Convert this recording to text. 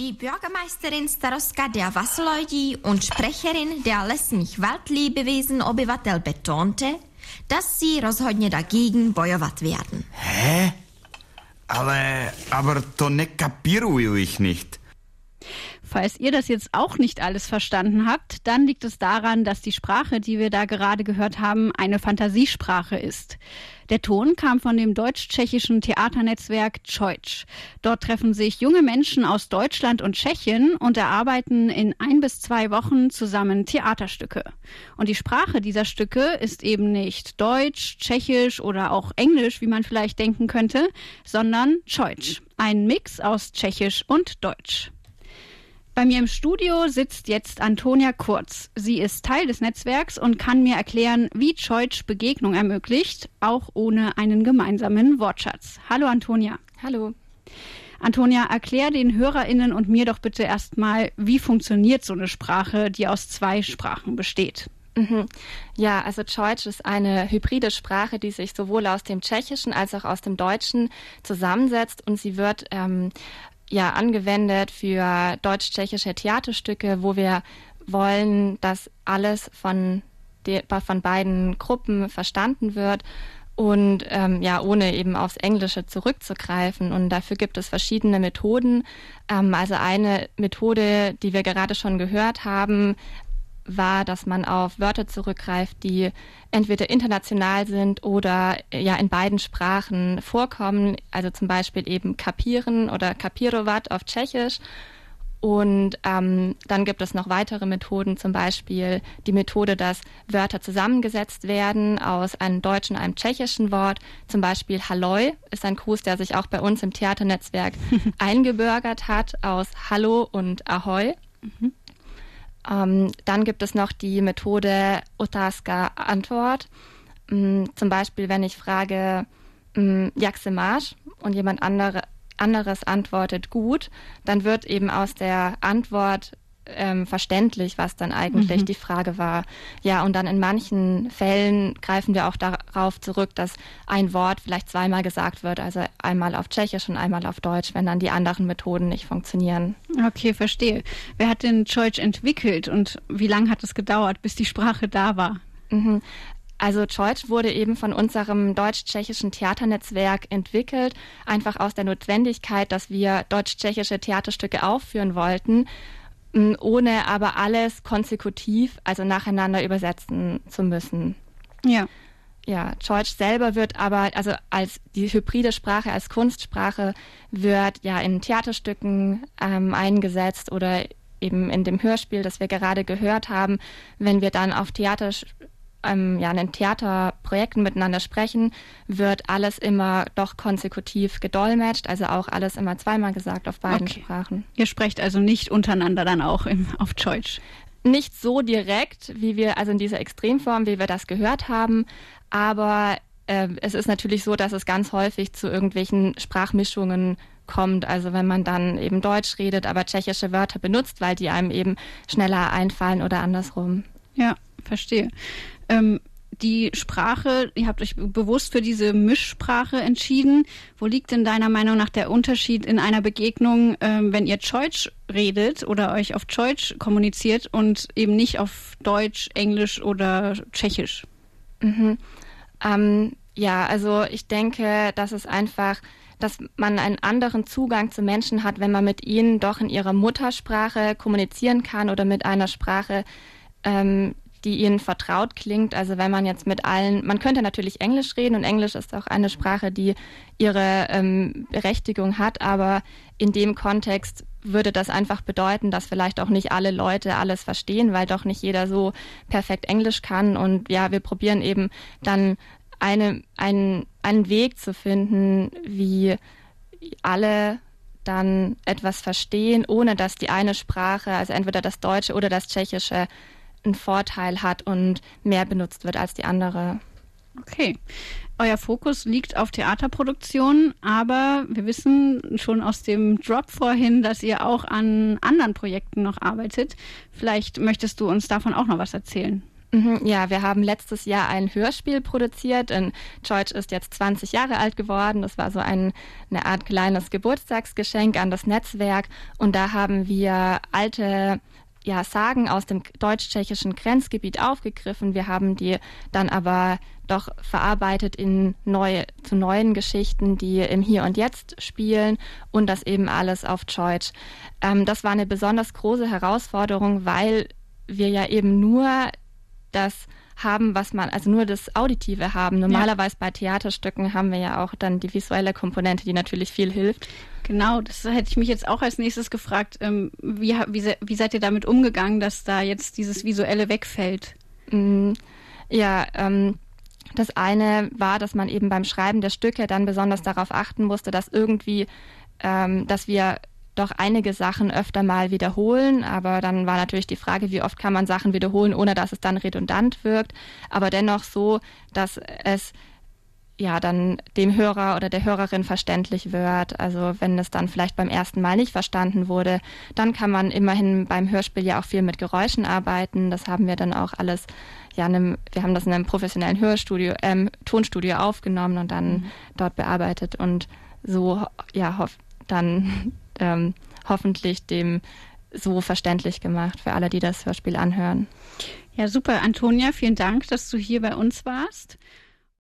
Die Bürgermeisterin Staroska der Wasserleudí und Sprecherin der lesních Waldlebewesen Obyvatel betonte, dass sie rozhodně dagegen bojovat werden. Hä? Ale, aber to ne kapiruju ich nicht. Falls ihr das jetzt auch nicht alles verstanden habt, dann liegt es daran, dass die Sprache, die wir da gerade gehört haben, eine Fantasiesprache ist. Der Ton kam von dem deutsch-tschechischen Theaternetzwerk Deutsch. Dort treffen sich junge Menschen aus Deutschland und Tschechien und erarbeiten in ein bis zwei Wochen zusammen Theaterstücke. Und die Sprache dieser Stücke ist eben nicht Deutsch, Tschechisch oder auch Englisch, wie man vielleicht denken könnte, sondern Deutsch. Ein Mix aus Tschechisch und Deutsch. Bei mir im Studio sitzt jetzt Antonia Kurz. Sie ist Teil des Netzwerks und kann mir erklären, wie Deutsch Begegnung ermöglicht, auch ohne einen gemeinsamen Wortschatz. Hallo Antonia. Hallo. Antonia, erklär den HörerInnen und mir doch bitte erstmal, wie funktioniert so eine Sprache, die aus zwei Sprachen besteht. Mhm. Ja, also Deutsch ist eine hybride Sprache, die sich sowohl aus dem Tschechischen als auch aus dem Deutschen zusammensetzt und sie wird ähm, ja angewendet für deutsch-tschechische Theaterstücke, wo wir wollen, dass alles von, de, von beiden Gruppen verstanden wird und ähm, ja, ohne eben aufs Englische zurückzugreifen. Und dafür gibt es verschiedene Methoden. Ähm, also eine Methode, die wir gerade schon gehört haben, war, dass man auf Wörter zurückgreift, die entweder international sind oder ja in beiden Sprachen vorkommen. Also zum Beispiel eben kapieren oder kapirovat auf Tschechisch. Und ähm, dann gibt es noch weitere Methoden, zum Beispiel die Methode, dass Wörter zusammengesetzt werden aus einem deutschen und einem tschechischen Wort. Zum Beispiel Halloi ist ein Gruß, der sich auch bei uns im Theaternetzwerk eingebürgert hat, aus Hallo und Ahoi. Mhm. Ähm, dann gibt es noch die Methode Otaska-Antwort. Ähm, zum Beispiel, wenn ich frage, ähm, Marsch und jemand andere, anderes antwortet gut, dann wird eben aus der Antwort ähm, verständlich, was dann eigentlich mhm. die Frage war. Ja, und dann in manchen Fällen greifen wir auch darauf zurück, dass ein Wort vielleicht zweimal gesagt wird, also einmal auf Tschechisch und einmal auf Deutsch, wenn dann die anderen Methoden nicht funktionieren. Okay, verstehe. Wer hat denn Deutsch entwickelt und wie lange hat es gedauert, bis die Sprache da war? Mhm. Also Deutsch wurde eben von unserem deutsch-tschechischen Theaternetzwerk entwickelt, einfach aus der Notwendigkeit, dass wir deutsch-tschechische Theaterstücke aufführen wollten ohne aber alles konsekutiv, also nacheinander übersetzen zu müssen. Ja. Ja, Deutsch selber wird aber, also als die hybride Sprache, als Kunstsprache wird ja in Theaterstücken ähm, eingesetzt oder eben in dem Hörspiel, das wir gerade gehört haben, wenn wir dann auf Theater ähm, ja, in Theaterprojekten miteinander sprechen, wird alles immer doch konsekutiv gedolmetscht, also auch alles immer zweimal gesagt auf beiden okay. Sprachen. Ihr sprecht also nicht untereinander dann auch im, auf Deutsch? Nicht so direkt, wie wir, also in dieser Extremform, wie wir das gehört haben, aber äh, es ist natürlich so, dass es ganz häufig zu irgendwelchen Sprachmischungen kommt. Also wenn man dann eben Deutsch redet, aber tschechische Wörter benutzt, weil die einem eben schneller einfallen oder andersrum. Ja, verstehe ähm, die Sprache, ihr habt euch bewusst für diese Mischsprache entschieden. Wo liegt denn deiner Meinung nach der Unterschied in einer Begegnung, ähm, wenn ihr Deutsch redet oder euch auf Deutsch kommuniziert und eben nicht auf Deutsch, Englisch oder Tschechisch? Mhm. Ähm, ja, also ich denke, dass es einfach dass man einen anderen Zugang zu Menschen hat, wenn man mit ihnen doch in ihrer Muttersprache kommunizieren kann oder mit einer Sprache, ähm, die ihnen vertraut klingt. Also wenn man jetzt mit allen, man könnte natürlich Englisch reden und Englisch ist auch eine Sprache, die ihre ähm, Berechtigung hat, aber in dem Kontext würde das einfach bedeuten, dass vielleicht auch nicht alle Leute alles verstehen, weil doch nicht jeder so perfekt Englisch kann. Und ja, wir probieren eben dann eine, einen, einen Weg zu finden, wie alle dann etwas verstehen, ohne dass die eine Sprache, also entweder das Deutsche oder das Tschechische, einen Vorteil hat und mehr benutzt wird als die andere. Okay. Euer Fokus liegt auf Theaterproduktionen, aber wir wissen schon aus dem Drop vorhin, dass ihr auch an anderen Projekten noch arbeitet. Vielleicht möchtest du uns davon auch noch was erzählen. Mhm, ja, wir haben letztes Jahr ein Hörspiel produziert. Denn George ist jetzt 20 Jahre alt geworden. Das war so ein, eine Art kleines Geburtstagsgeschenk an das Netzwerk. Und da haben wir alte ja, Sagen aus dem deutsch-tschechischen Grenzgebiet aufgegriffen. Wir haben die dann aber doch verarbeitet in neue, zu neuen Geschichten, die im Hier und Jetzt spielen und das eben alles auf Deutsch. Ähm, das war eine besonders große Herausforderung, weil wir ja eben nur das haben, was man, also nur das Auditive haben. Normalerweise ja. bei Theaterstücken haben wir ja auch dann die visuelle Komponente, die natürlich viel hilft. Genau, das hätte ich mich jetzt auch als nächstes gefragt. Ähm, wie, wie, wie seid ihr damit umgegangen, dass da jetzt dieses Visuelle wegfällt? Mm, ja, ähm, das eine war, dass man eben beim Schreiben der Stücke dann besonders darauf achten musste, dass irgendwie, ähm, dass wir doch einige Sachen öfter mal wiederholen, aber dann war natürlich die Frage, wie oft kann man Sachen wiederholen, ohne dass es dann redundant wirkt, aber dennoch so, dass es ja dann dem Hörer oder der Hörerin verständlich wird. Also wenn es dann vielleicht beim ersten Mal nicht verstanden wurde, dann kann man immerhin beim Hörspiel ja auch viel mit Geräuschen arbeiten. Das haben wir dann auch alles, ja, einem, wir haben das in einem professionellen Hörstudio, ähm, Tonstudio aufgenommen und dann mhm. dort bearbeitet und so ja hoff, dann ähm, hoffentlich dem so verständlich gemacht für alle, die das Hörspiel anhören. Ja, super, Antonia, vielen Dank, dass du hier bei uns warst.